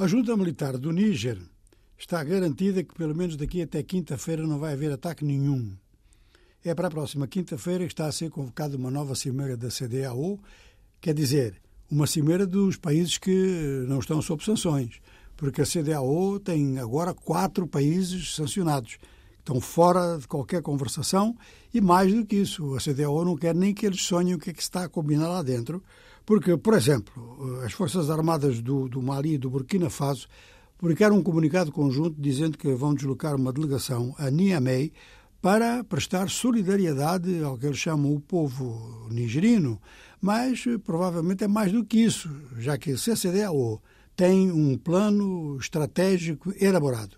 A junta militar do Níger está garantida que, pelo menos daqui até quinta-feira, não vai haver ataque nenhum. É para a próxima quinta-feira que está a ser convocada uma nova cimeira da CDAO, quer dizer, uma cimeira dos países que não estão sob sanções, porque a CDAO tem agora quatro países sancionados, estão fora de qualquer conversação e mais do que isso, a CDAO não quer nem que eles sonhem o que é que está a combinar lá dentro, porque, por exemplo, as Forças Armadas do, do Mali e do Burkina Faso publicaram um comunicado conjunto dizendo que vão deslocar uma delegação a Niamey para prestar solidariedade ao que eles chamam o povo nigerino, mas provavelmente é mais do que isso, já que a CCDAO tem um plano estratégico elaborado.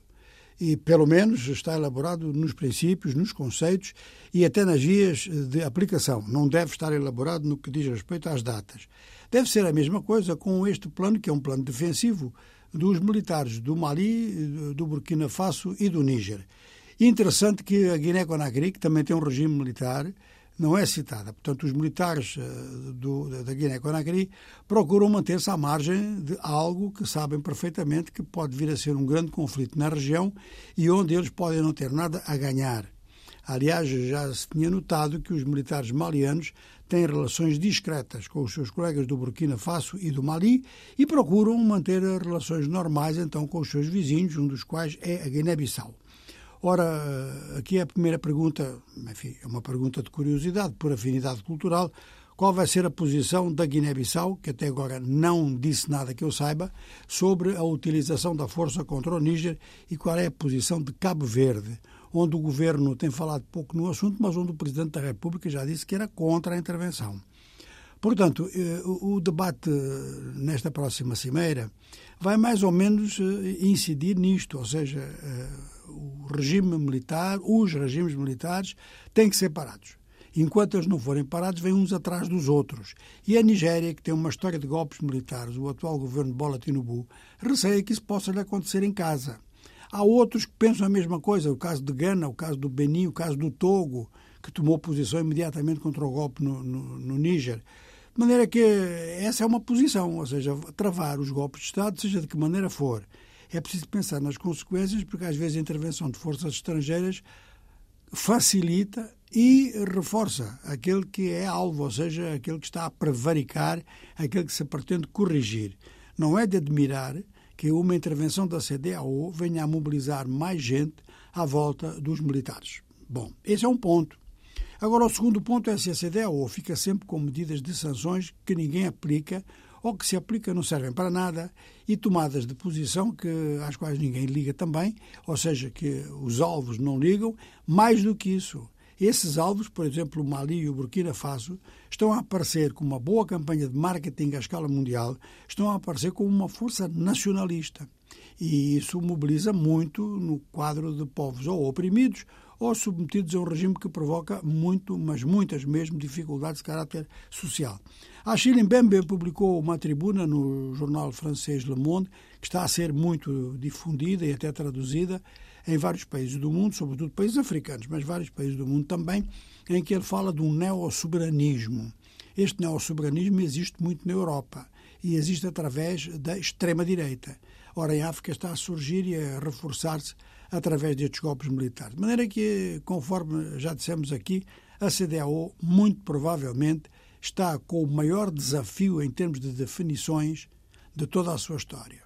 E, pelo menos, está elaborado nos princípios, nos conceitos e até nas guias de aplicação. Não deve estar elaborado no que diz respeito às datas. Deve ser a mesma coisa com este plano, que é um plano defensivo dos militares do Mali, do Burkina Faso e do Níger. Interessante que a Guiné-Conakry, que também tem um regime militar, não é citada. Portanto, os militares eh, do, da Guiné-Conakry procuram manter-se à margem de algo que sabem perfeitamente que pode vir a ser um grande conflito na região e onde eles podem não ter nada a ganhar. Aliás, já se tinha notado que os militares malianos têm relações discretas com os seus colegas do Burkina Faso e do Mali e procuram manter relações normais então com os seus vizinhos, um dos quais é a Guiné-Bissau. Ora, aqui é a primeira pergunta, enfim, é uma pergunta de curiosidade, por afinidade cultural. Qual vai ser a posição da Guiné-Bissau, que até agora não disse nada que eu saiba, sobre a utilização da força contra o Níger e qual é a posição de Cabo Verde, onde o governo tem falado pouco no assunto, mas onde o Presidente da República já disse que era contra a intervenção. Portanto, eh, o debate nesta próxima cimeira vai mais ou menos eh, incidir nisto, ou seja, eh, o regime militar, os regimes militares têm que ser parados. Enquanto eles não forem parados, vêm uns atrás dos outros. E a Nigéria, que tem uma história de golpes militares, o atual governo Bola Tinubu, receia que isso possa lhe acontecer em casa. Há outros que pensam a mesma coisa, o caso de Gana, o caso do Benin, o caso do Togo, que tomou posição imediatamente contra o golpe no, no, no Níger. De maneira que essa é uma posição, ou seja, travar os golpes de Estado, seja de que maneira for, é preciso pensar nas consequências, porque às vezes a intervenção de forças estrangeiras facilita e reforça aquele que é alvo, ou seja, aquele que está a prevaricar, aquele que se pretende corrigir. Não é de admirar que uma intervenção da CDAO venha a mobilizar mais gente à volta dos militares. Bom, esse é um ponto. Agora, o segundo ponto é se a CDAO fica sempre com medidas de sanções que ninguém aplica ou que se aplica não servem para nada e tomadas de posição que, às quais ninguém liga também, ou seja, que os alvos não ligam, mais do que isso. Esses alvos, por exemplo, o Mali e o Burkina Faso, estão a aparecer com uma boa campanha de marketing à escala mundial, estão a aparecer como uma força nacionalista. E isso mobiliza muito no quadro de povos ou oprimidos ou submetidos a um regime que provoca muito, mas muitas mesmo, dificuldades de caráter social. A Chile Mbembe publicou uma tribuna no jornal francês Le Monde, que está a ser muito difundida e até traduzida em vários países do mundo, sobretudo países africanos, mas vários países do mundo também, em que ele fala de um neossoberanismo. Este neossoberanismo existe muito na Europa e existe através da extrema-direita. Ora, em África está a surgir e a reforçar-se através destes golpes militares. De maneira que, conforme já dissemos aqui, a CDAO, muito provavelmente, está com o maior desafio em termos de definições de toda a sua história.